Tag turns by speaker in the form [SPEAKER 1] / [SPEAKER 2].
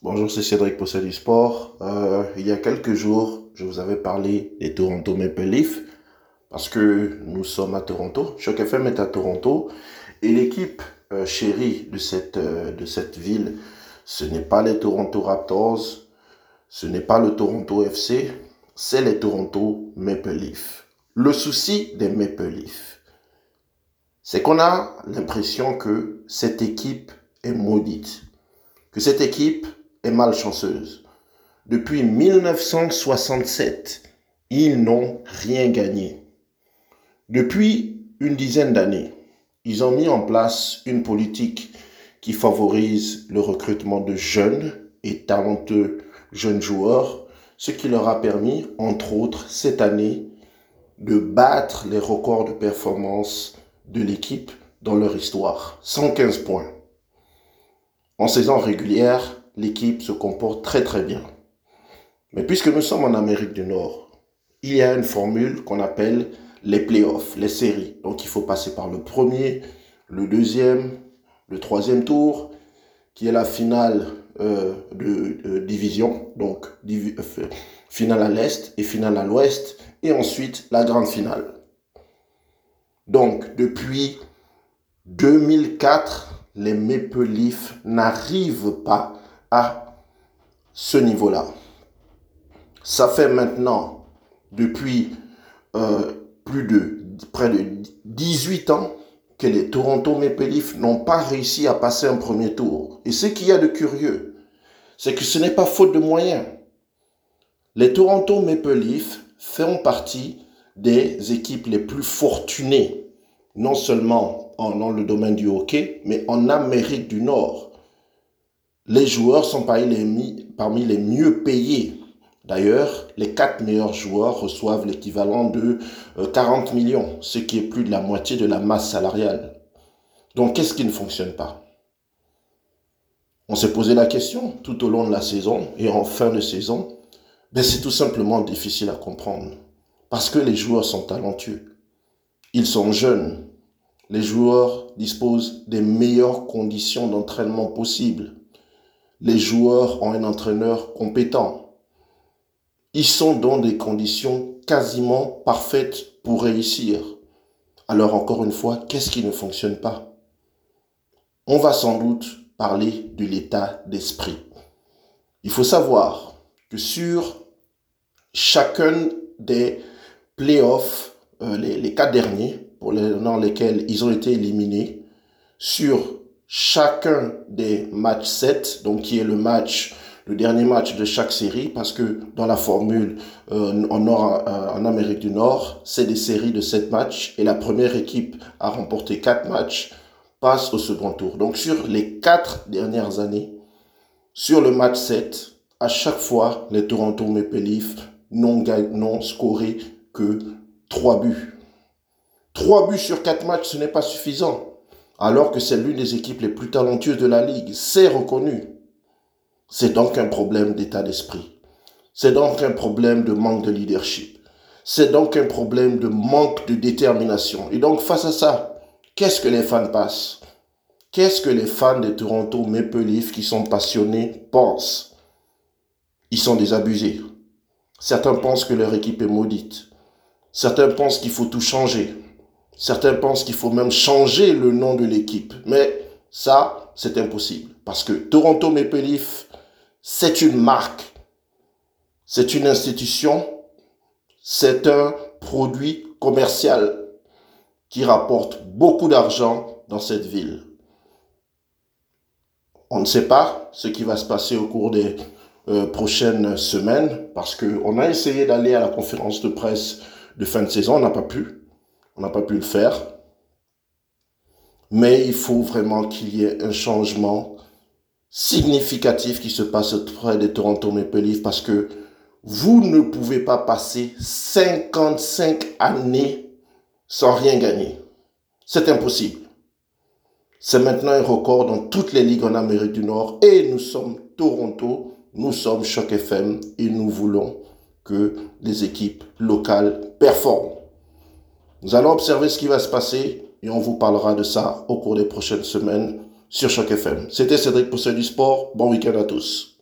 [SPEAKER 1] Bonjour, c'est Cédric du Sport. Euh, il y a quelques jours, je vous avais parlé des Toronto Maple Leafs parce que nous sommes à Toronto. Choc FM est à Toronto et l'équipe euh, chérie de cette, euh, de cette ville, ce n'est pas les Toronto Raptors, ce n'est pas le Toronto FC, c'est les Toronto Maple Leafs. Le souci des Maple Leafs, c'est qu'on a l'impression que cette équipe est maudite, que cette équipe est malchanceuse. Depuis 1967, ils n'ont rien gagné. Depuis une dizaine d'années, ils ont mis en place une politique qui favorise le recrutement de jeunes et talentueux jeunes joueurs, ce qui leur a permis, entre autres, cette année, de battre les records de performance de l'équipe dans leur histoire. 115 points. En saison régulière, l'équipe se comporte très très bien. Mais puisque nous sommes en Amérique du Nord, il y a une formule qu'on appelle les playoffs, les séries. Donc il faut passer par le premier, le deuxième, le troisième tour, qui est la finale euh, de, division, donc euh, finale à l'est et finale à l'ouest, et ensuite la grande finale. Donc depuis 2004, les Maple Leafs n'arrivent pas à ce niveau-là. Ça fait maintenant, depuis euh, plus de près de 18 ans, que les Toronto Maple Leafs n'ont pas réussi à passer un premier tour. Et ce qu'il y a de curieux, c'est que ce n'est pas faute de moyens. Les Toronto Maple Leafs font partie des équipes les plus fortunées, non seulement dans le domaine du hockey, mais en Amérique du Nord les joueurs sont parmi les, mieux payés. D'ailleurs, les quatre meilleurs joueurs reçoivent l'équivalent de 40 euh, millions, ce qui est plus de la moitié de la masse salariale. Donc, qu'est-ce qui ne fonctionne pas? On s'est posé la question tout au long de la saison et en fin de saison. Ben, c'est tout simplement difficile à comprendre. Parce que les joueurs sont talentueux. Ils sont jeunes. Les joueurs disposent des meilleures conditions d'entraînement possibles les joueurs ont un entraîneur compétent. Ils sont dans des conditions quasiment parfaites pour réussir. Alors encore une fois, qu'est-ce qui ne fonctionne pas? On va sans doute parler de l'état d'esprit. Il faut savoir que sur chacun des playoffs, euh, les, quatre derniers, pour dans lesquels ils ont été éliminés, sur chacun des matchs 7, donc qui est le match, le dernier match de chaque série, parce que dans la formule euh, en, Nord, euh, en Amérique du Nord, c'est des séries de 7 matchs et la première équipe à remporter 4 matchs passe au second tour. Donc sur les 4 dernières années, sur le match 7, à chaque fois, les Toronto Maple Leafs n'ont scoré que 3 buts. 3 buts sur 4 matchs, ce n'est pas suffisant alors que c'est l'une des équipes les plus talentueuses de la Ligue. C'est reconnu. C'est donc un problème d'état d'esprit. C'est donc un problème de manque de leadership. C'est donc un problème de manque de détermination. Et donc face à ça, qu'est-ce que les fans passent Qu'est-ce que les fans de Toronto Maple Leafs qui sont passionnés pensent? Ils sont désabusés. Certains pensent que leur équipe est maudite. Certains pensent qu'il faut tout changer. Certains pensent qu'il faut même changer le nom de l'équipe. Mais ça, c'est impossible. Parce que Toronto Maple c'est une marque. C'est une institution. C'est un produit commercial qui rapporte beaucoup d'argent dans cette ville. On ne sait pas ce qui va se passer au cours des euh, prochaines semaines parce qu'on a essayé d'aller à la conférence de presse de fin de saison, on n'a pas pu. On n'a pas pu le faire. Mais il faut vraiment qu'il y ait un changement significatif qui se passe auprès des Toronto Maple Leafs parce que vous ne pouvez pas passer 55 années sans rien gagner. C'est impossible. C'est maintenant un record dans toutes les ligues en Amérique du Nord et nous sommes Toronto, nous sommes Choc FM et nous voulons que les équipes locales performent. Nous allons observer ce qui va se passer et on vous parlera de ça au cours des prochaines semaines sur Choc FM. C'était Cédric Pousset du Sport. Bon week-end à tous.